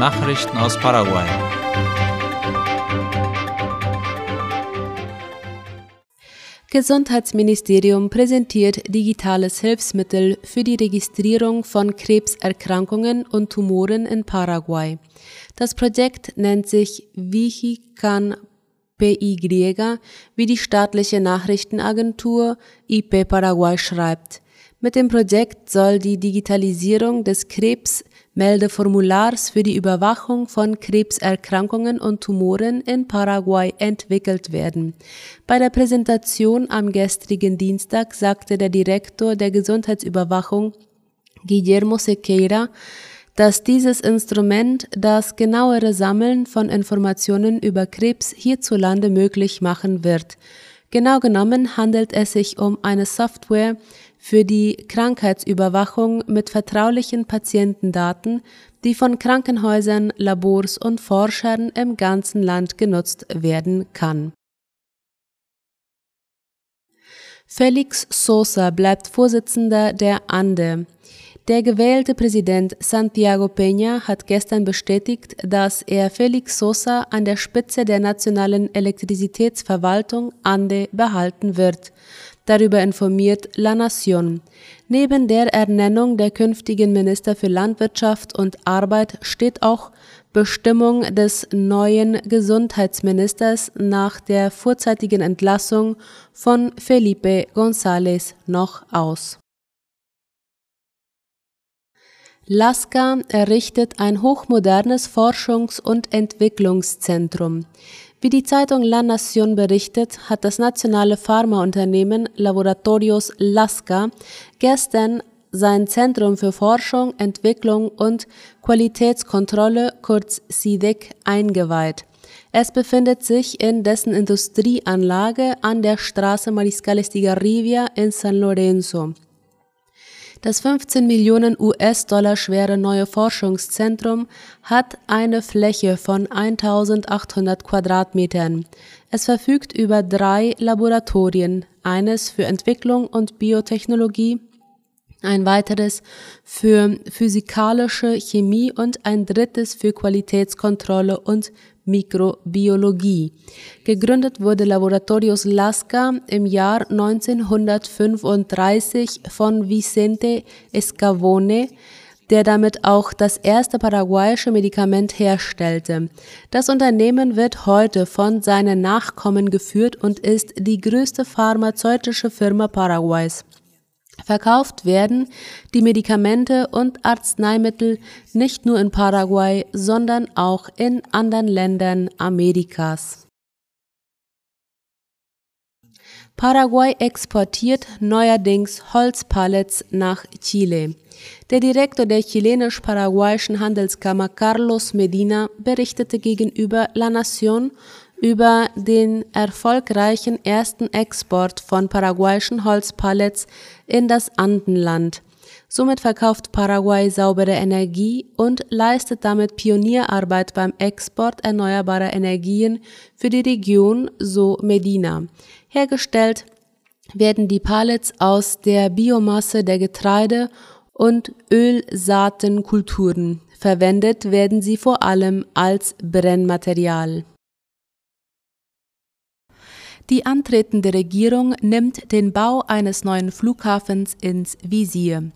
Nachrichten aus Paraguay. Gesundheitsministerium präsentiert digitales Hilfsmittel für die Registrierung von Krebserkrankungen und Tumoren in Paraguay. Das Projekt nennt sich Vigican PY, wie die staatliche Nachrichtenagentur IP Paraguay schreibt. Mit dem Projekt soll die Digitalisierung des Krebsmeldeformulars für die Überwachung von Krebserkrankungen und Tumoren in Paraguay entwickelt werden. Bei der Präsentation am gestrigen Dienstag sagte der Direktor der Gesundheitsüberwachung Guillermo Sequeira, dass dieses Instrument das genauere Sammeln von Informationen über Krebs hierzulande möglich machen wird. Genau genommen handelt es sich um eine Software, für die Krankheitsüberwachung mit vertraulichen Patientendaten, die von Krankenhäusern, Labors und Forschern im ganzen Land genutzt werden kann. Felix Sosa bleibt Vorsitzender der ANDE. Der gewählte Präsident Santiago Peña hat gestern bestätigt, dass er Felix Sosa an der Spitze der nationalen Elektrizitätsverwaltung ANDE behalten wird. Darüber informiert La Nación. Neben der Ernennung der künftigen Minister für Landwirtschaft und Arbeit steht auch Bestimmung des neuen Gesundheitsministers nach der vorzeitigen Entlassung von Felipe González noch aus. Laska errichtet ein hochmodernes Forschungs- und Entwicklungszentrum. Wie die Zeitung La Nación berichtet, hat das nationale Pharmaunternehmen Laboratorios Lasca gestern sein Zentrum für Forschung, Entwicklung und Qualitätskontrolle, kurz SIDEC, eingeweiht. Es befindet sich in dessen Industrieanlage an der Straße Mariscal Estigarribia in San Lorenzo. Das 15 Millionen US-Dollar schwere neue Forschungszentrum hat eine Fläche von 1800 Quadratmetern. Es verfügt über drei Laboratorien, eines für Entwicklung und Biotechnologie, ein weiteres für physikalische Chemie und ein drittes für Qualitätskontrolle und Mikrobiologie. Gegründet wurde Laboratorios Lasca im Jahr 1935 von Vicente Escavone, der damit auch das erste paraguayische Medikament herstellte. Das Unternehmen wird heute von seinen Nachkommen geführt und ist die größte pharmazeutische Firma Paraguays. Verkauft werden die Medikamente und Arzneimittel nicht nur in Paraguay, sondern auch in anderen Ländern Amerikas. Paraguay exportiert neuerdings Holzpallets nach Chile. Der Direktor der chilenisch-paraguayischen Handelskammer Carlos Medina berichtete gegenüber La Nación über den erfolgreichen ersten Export von paraguayischen Holzpallets in das Andenland. Somit verkauft Paraguay saubere Energie und leistet damit Pionierarbeit beim Export erneuerbarer Energien für die Region, so Medina. Hergestellt werden die Pallets aus der Biomasse der Getreide und Ölsaatenkulturen. Verwendet werden sie vor allem als Brennmaterial. Die antretende Regierung nimmt den Bau eines neuen Flughafens ins Visier.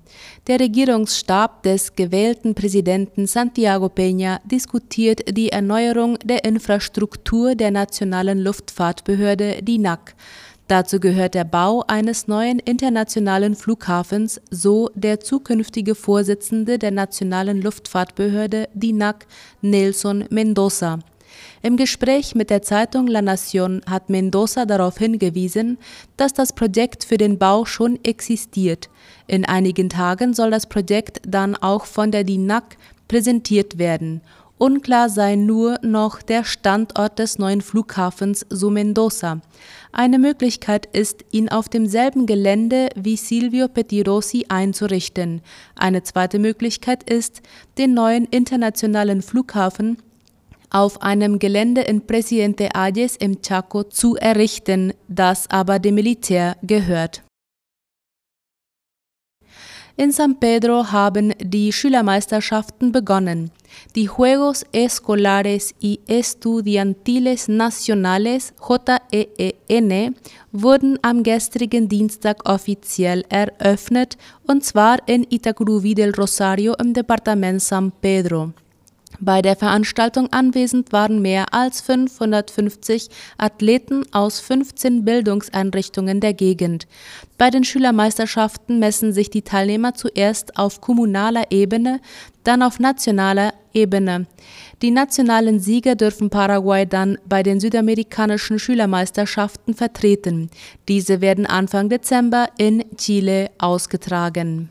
Der Regierungsstab des gewählten Präsidenten Santiago Peña diskutiert die Erneuerung der Infrastruktur der nationalen Luftfahrtbehörde DINAC. Dazu gehört der Bau eines neuen internationalen Flughafens, so der zukünftige Vorsitzende der nationalen Luftfahrtbehörde DINAC, Nelson Mendoza. Im Gespräch mit der Zeitung La Nación hat Mendoza darauf hingewiesen, dass das Projekt für den Bau schon existiert. In einigen Tagen soll das Projekt dann auch von der DINAC präsentiert werden. Unklar sei nur noch der Standort des neuen Flughafens, so Mendoza. Eine Möglichkeit ist, ihn auf demselben Gelände wie Silvio Pettirossi einzurichten. Eine zweite Möglichkeit ist, den neuen internationalen Flughafen auf einem Gelände in Presidente Ayes im Chaco zu errichten, das aber dem Militär gehört. In San Pedro haben die Schülermeisterschaften begonnen. Die Juegos Escolares y Estudiantiles Nacionales JEEN wurden am gestrigen Dienstag offiziell eröffnet, und zwar in Itacurubí del Rosario im Departement San Pedro. Bei der Veranstaltung anwesend waren mehr als 550 Athleten aus 15 Bildungseinrichtungen der Gegend. Bei den Schülermeisterschaften messen sich die Teilnehmer zuerst auf kommunaler Ebene, dann auf nationaler Ebene. Die nationalen Sieger dürfen Paraguay dann bei den südamerikanischen Schülermeisterschaften vertreten. Diese werden Anfang Dezember in Chile ausgetragen.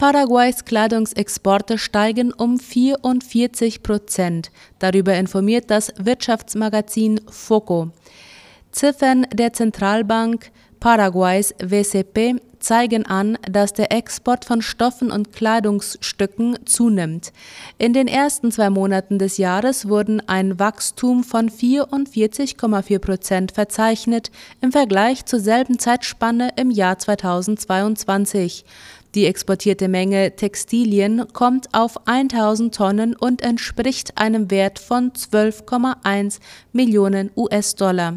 Paraguays Kleidungsexporte steigen um 44 Prozent. Darüber informiert das Wirtschaftsmagazin Foco. Ziffern der Zentralbank Paraguays WCP zeigen an, dass der Export von Stoffen und Kleidungsstücken zunimmt. In den ersten zwei Monaten des Jahres wurden ein Wachstum von 44,4 Prozent verzeichnet im Vergleich zur selben Zeitspanne im Jahr 2022. Die exportierte Menge Textilien kommt auf 1000 Tonnen und entspricht einem Wert von 12,1 Millionen US-Dollar.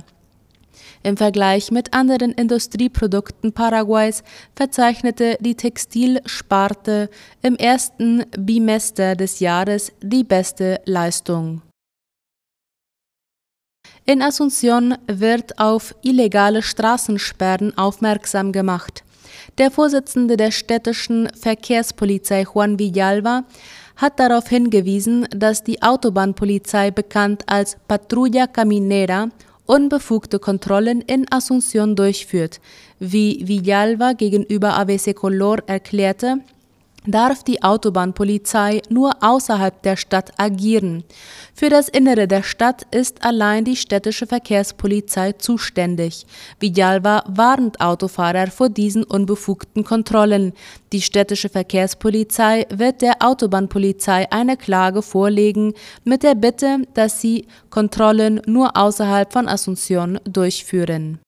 Im Vergleich mit anderen Industrieprodukten Paraguays verzeichnete die Textilsparte im ersten Bimester des Jahres die beste Leistung. In Asunción wird auf illegale Straßensperren aufmerksam gemacht. Der Vorsitzende der städtischen Verkehrspolizei Juan Villalba hat darauf hingewiesen, dass die Autobahnpolizei bekannt als Patrulla Caminera unbefugte Kontrollen in Asunción durchführt. Wie Villalba gegenüber ABC Color erklärte, darf die Autobahnpolizei nur außerhalb der Stadt agieren. Für das Innere der Stadt ist allein die städtische Verkehrspolizei zuständig. Villalba warnt Autofahrer vor diesen unbefugten Kontrollen. Die städtische Verkehrspolizei wird der Autobahnpolizei eine Klage vorlegen mit der Bitte, dass sie Kontrollen nur außerhalb von Asunción durchführen.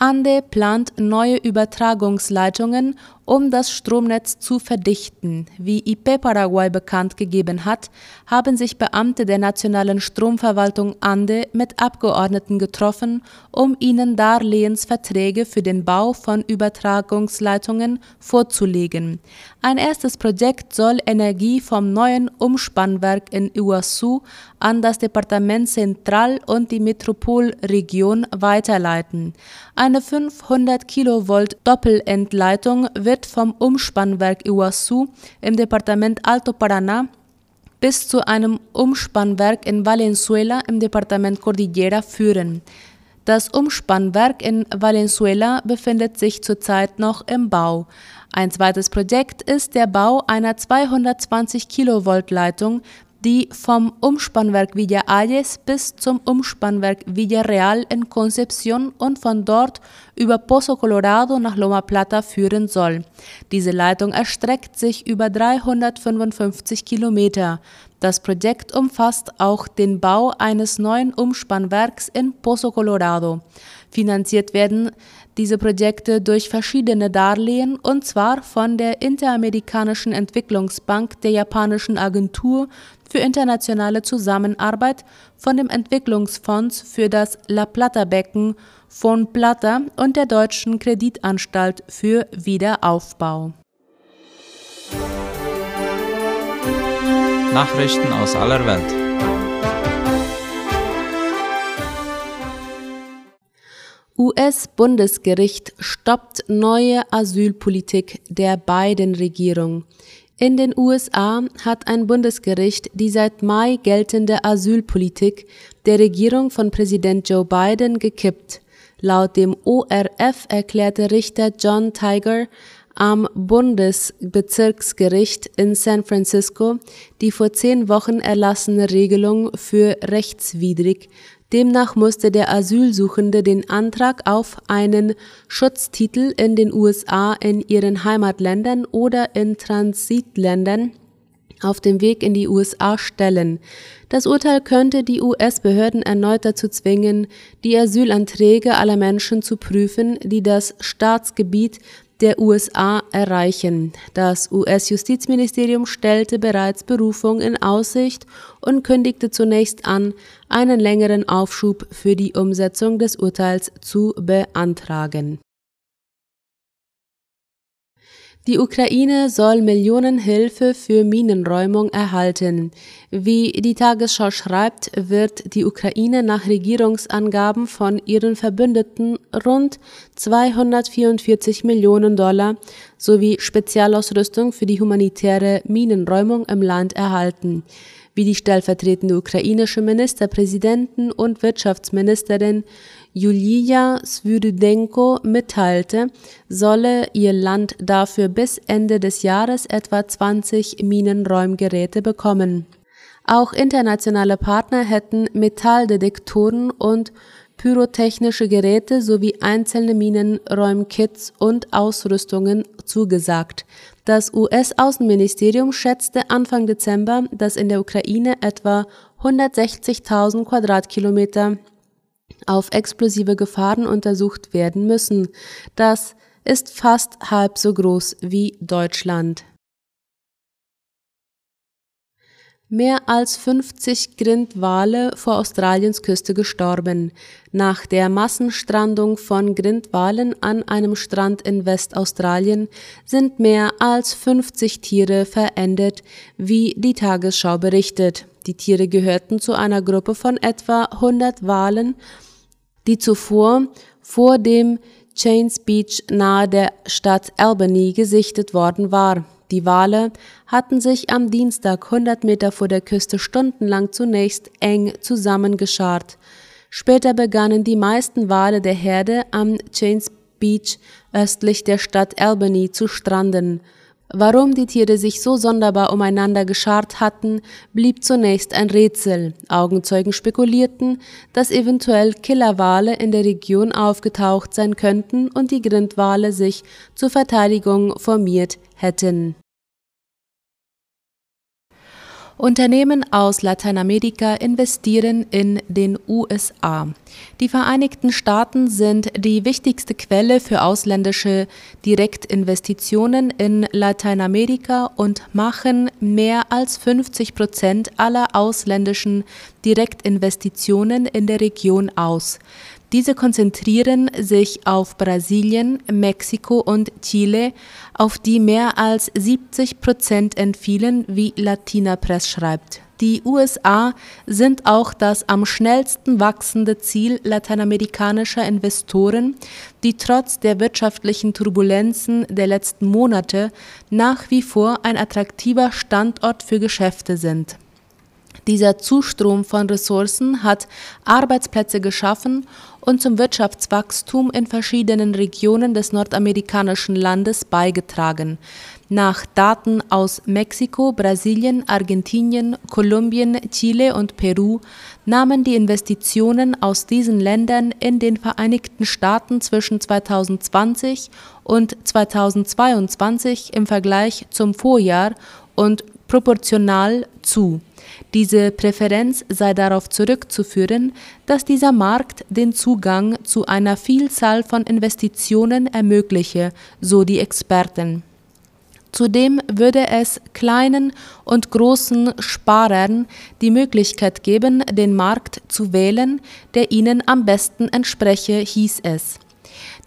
Ande plant neue Übertragungsleitungen um das Stromnetz zu verdichten. Wie IP Paraguay bekannt gegeben hat, haben sich Beamte der nationalen Stromverwaltung Ande mit Abgeordneten getroffen, um ihnen Darlehensverträge für den Bau von Übertragungsleitungen vorzulegen. Ein erstes Projekt soll Energie vom neuen Umspannwerk in Iguazu an das Departement Central und die Metropolregion weiterleiten. Eine 500 Kilovolt Doppelentleitung wird wird vom Umspannwerk Iguazu im Departement Alto Paraná bis zu einem Umspannwerk in Valenzuela im Departement Cordillera führen. Das Umspannwerk in Valenzuela befindet sich zurzeit noch im Bau. Ein zweites Projekt ist der Bau einer 220 Kilovolt Leitung die vom Umspannwerk Villa Ayes bis zum Umspannwerk Villarreal in Concepción und von dort über Pozo Colorado nach Loma Plata führen soll. Diese Leitung erstreckt sich über 355 Kilometer. Das Projekt umfasst auch den Bau eines neuen Umspannwerks in Pozo Colorado. Finanziert werden diese Projekte durch verschiedene Darlehen und zwar von der Interamerikanischen Entwicklungsbank, der japanischen Agentur für internationale Zusammenarbeit, von dem Entwicklungsfonds für das La Plata-Becken von Plata und der Deutschen Kreditanstalt für Wiederaufbau. Nachrichten aus aller Welt. US-Bundesgericht stoppt neue Asylpolitik der Biden-Regierung. In den USA hat ein Bundesgericht die seit Mai geltende Asylpolitik der Regierung von Präsident Joe Biden gekippt. Laut dem ORF erklärte Richter John Tiger am Bundesbezirksgericht in San Francisco die vor zehn Wochen erlassene Regelung für rechtswidrig Demnach musste der Asylsuchende den Antrag auf einen Schutztitel in den USA in ihren Heimatländern oder in Transitländern auf dem Weg in die USA stellen. Das Urteil könnte die US-Behörden erneut dazu zwingen, die Asylanträge aller Menschen zu prüfen, die das Staatsgebiet der USA erreichen. Das US-Justizministerium stellte bereits Berufung in Aussicht und kündigte zunächst an, einen längeren Aufschub für die Umsetzung des Urteils zu beantragen. Die Ukraine soll Millionenhilfe für Minenräumung erhalten. Wie die Tagesschau schreibt, wird die Ukraine nach Regierungsangaben von ihren Verbündeten rund 244 Millionen Dollar sowie Spezialausrüstung für die humanitäre Minenräumung im Land erhalten. Wie die stellvertretende ukrainische Ministerpräsidentin und Wirtschaftsministerin Julia Svyrydenko mitteilte, solle ihr Land dafür bis Ende des Jahres etwa 20 Minenräumgeräte bekommen. Auch internationale Partner hätten Metalldetektoren und pyrotechnische Geräte sowie einzelne Minenräumkits und Ausrüstungen zugesagt. Das US-Außenministerium schätzte Anfang Dezember, dass in der Ukraine etwa 160.000 Quadratkilometer auf explosive Gefahren untersucht werden müssen. Das ist fast halb so groß wie Deutschland. Mehr als 50 Grindwale vor Australiens Küste gestorben. Nach der Massenstrandung von Grindwalen an einem Strand in Westaustralien sind mehr als 50 Tiere verendet, wie die Tagesschau berichtet. Die Tiere gehörten zu einer Gruppe von etwa 100 Walen die zuvor vor dem Chains Beach nahe der Stadt Albany gesichtet worden war. Die Wale hatten sich am Dienstag 100 Meter vor der Küste stundenlang zunächst eng zusammengeschart. Später begannen die meisten Wale der Herde am Chains Beach östlich der Stadt Albany zu stranden. Warum die Tiere sich so sonderbar umeinander geschart hatten, blieb zunächst ein Rätsel. Augenzeugen spekulierten, dass eventuell Killerwale in der Region aufgetaucht sein könnten und die Grindwale sich zur Verteidigung formiert hätten Unternehmen aus Lateinamerika investieren in den USA. Die Vereinigten Staaten sind die wichtigste Quelle für ausländische Direktinvestitionen in Lateinamerika und machen mehr als 50 Prozent aller ausländischen Direktinvestitionen in der Region aus. Diese konzentrieren sich auf Brasilien, Mexiko und Chile, auf die mehr als 70 Prozent entfielen, wie Latina Press schreibt. Die USA sind auch das am schnellsten wachsende Ziel lateinamerikanischer Investoren, die trotz der wirtschaftlichen Turbulenzen der letzten Monate nach wie vor ein attraktiver Standort für Geschäfte sind. Dieser Zustrom von Ressourcen hat Arbeitsplätze geschaffen und zum Wirtschaftswachstum in verschiedenen Regionen des nordamerikanischen Landes beigetragen. Nach Daten aus Mexiko, Brasilien, Argentinien, Kolumbien, Chile und Peru nahmen die Investitionen aus diesen Ländern in den Vereinigten Staaten zwischen 2020 und 2022 im Vergleich zum Vorjahr und proportional zu. Diese Präferenz sei darauf zurückzuführen, dass dieser Markt den Zugang zu einer Vielzahl von Investitionen ermögliche, so die Experten. Zudem würde es kleinen und großen Sparern die Möglichkeit geben, den Markt zu wählen, der ihnen am besten entspreche, hieß es.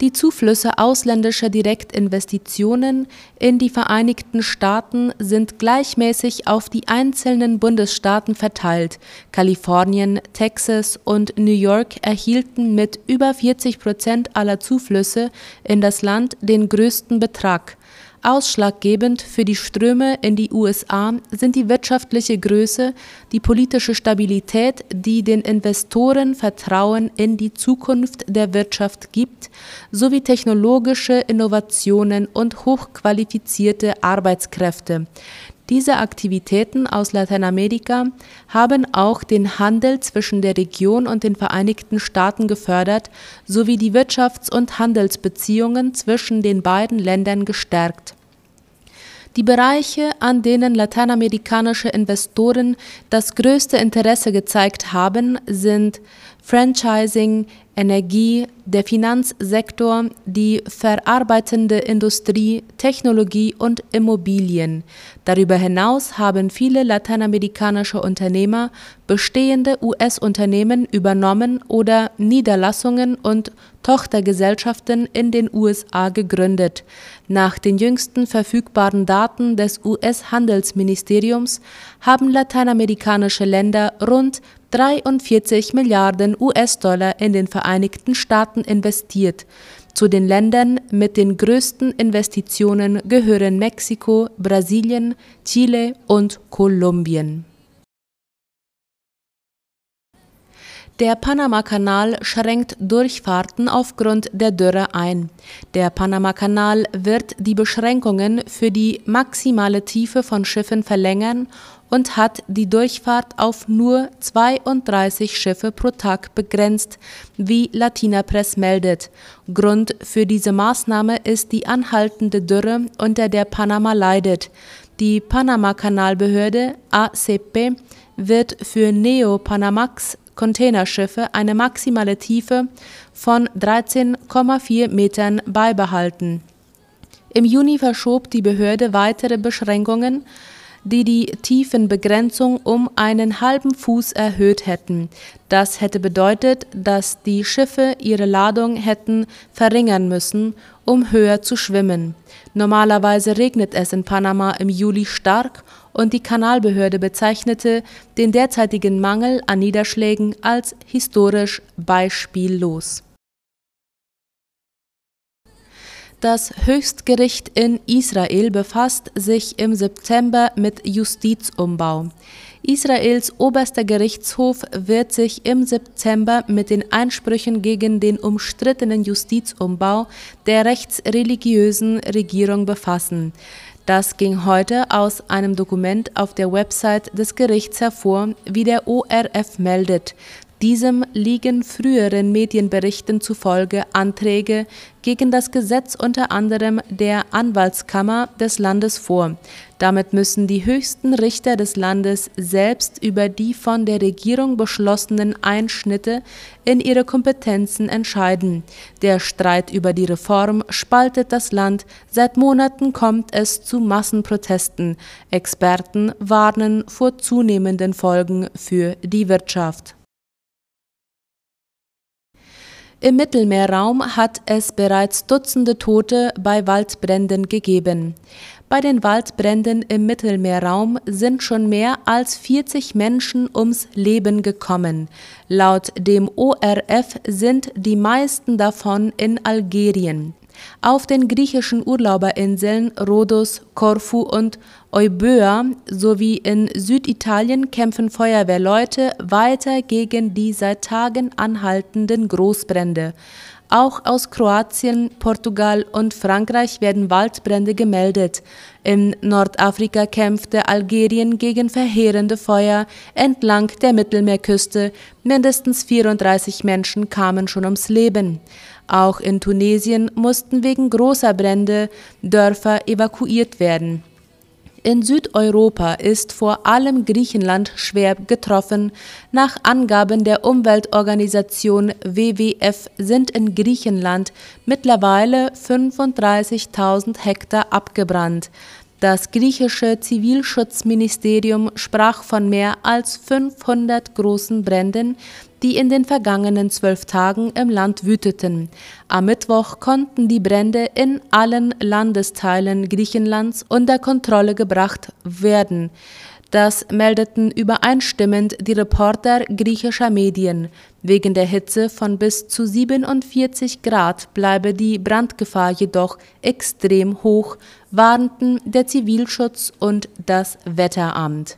Die Zuflüsse ausländischer Direktinvestitionen in die Vereinigten Staaten sind gleichmäßig auf die einzelnen Bundesstaaten verteilt. Kalifornien, Texas und New York erhielten mit über 40 Prozent aller Zuflüsse in das Land den größten Betrag. Ausschlaggebend für die Ströme in die USA sind die wirtschaftliche Größe, die politische Stabilität, die den Investoren Vertrauen in die Zukunft der Wirtschaft gibt, sowie technologische Innovationen und hochqualifizierte Arbeitskräfte. Diese Aktivitäten aus Lateinamerika haben auch den Handel zwischen der Region und den Vereinigten Staaten gefördert sowie die Wirtschafts- und Handelsbeziehungen zwischen den beiden Ländern gestärkt. Die Bereiche, an denen lateinamerikanische Investoren das größte Interesse gezeigt haben, sind Franchising, Energie, der Finanzsektor, die verarbeitende Industrie, Technologie und Immobilien. Darüber hinaus haben viele lateinamerikanische Unternehmer bestehende US-Unternehmen übernommen oder Niederlassungen und Tochtergesellschaften in den USA gegründet. Nach den jüngsten verfügbaren Daten des US-Handelsministeriums haben lateinamerikanische Länder rund 43 Milliarden US-Dollar in den Vereinigten Staaten investiert. Zu den Ländern mit den größten Investitionen gehören Mexiko, Brasilien, Chile und Kolumbien. Der Panamakanal schränkt Durchfahrten aufgrund der Dürre ein. Der Panamakanal wird die Beschränkungen für die maximale Tiefe von Schiffen verlängern und hat die Durchfahrt auf nur 32 Schiffe pro Tag begrenzt, wie Latina Press meldet. Grund für diese Maßnahme ist die anhaltende Dürre, unter der Panama leidet. Die Panama-Kanalbehörde ACP wird für Neo-Panamax Containerschiffe eine maximale Tiefe von 13,4 Metern beibehalten. Im Juni verschob die Behörde weitere Beschränkungen die die Tiefenbegrenzung um einen halben Fuß erhöht hätten. Das hätte bedeutet, dass die Schiffe ihre Ladung hätten verringern müssen, um höher zu schwimmen. Normalerweise regnet es in Panama im Juli stark und die Kanalbehörde bezeichnete den derzeitigen Mangel an Niederschlägen als historisch beispiellos. Das Höchstgericht in Israel befasst sich im September mit Justizumbau. Israels oberster Gerichtshof wird sich im September mit den Einsprüchen gegen den umstrittenen Justizumbau der rechtsreligiösen Regierung befassen. Das ging heute aus einem Dokument auf der Website des Gerichts hervor, wie der ORF meldet. Diesem liegen früheren Medienberichten zufolge Anträge gegen das Gesetz unter anderem der Anwaltskammer des Landes vor. Damit müssen die höchsten Richter des Landes selbst über die von der Regierung beschlossenen Einschnitte in ihre Kompetenzen entscheiden. Der Streit über die Reform spaltet das Land. Seit Monaten kommt es zu Massenprotesten. Experten warnen vor zunehmenden Folgen für die Wirtschaft. Im Mittelmeerraum hat es bereits Dutzende Tote bei Waldbränden gegeben. Bei den Waldbränden im Mittelmeerraum sind schon mehr als 40 Menschen ums Leben gekommen. Laut dem ORF sind die meisten davon in Algerien. Auf den griechischen Urlauberinseln Rhodos, Korfu und Euböa sowie in Süditalien kämpfen Feuerwehrleute weiter gegen die seit Tagen anhaltenden Großbrände. Auch aus Kroatien, Portugal und Frankreich werden Waldbrände gemeldet. In Nordafrika kämpfte Algerien gegen verheerende Feuer entlang der Mittelmeerküste. Mindestens 34 Menschen kamen schon ums Leben. Auch in Tunesien mussten wegen großer Brände Dörfer evakuiert werden. In Südeuropa ist vor allem Griechenland schwer getroffen. Nach Angaben der Umweltorganisation WWF sind in Griechenland mittlerweile 35.000 Hektar abgebrannt. Das griechische Zivilschutzministerium sprach von mehr als 500 großen Bränden, die in den vergangenen zwölf Tagen im Land wüteten. Am Mittwoch konnten die Brände in allen Landesteilen Griechenlands unter Kontrolle gebracht werden. Das meldeten übereinstimmend die Reporter griechischer Medien. Wegen der Hitze von bis zu 47 Grad bleibe die Brandgefahr jedoch extrem hoch, warnten der Zivilschutz und das Wetteramt.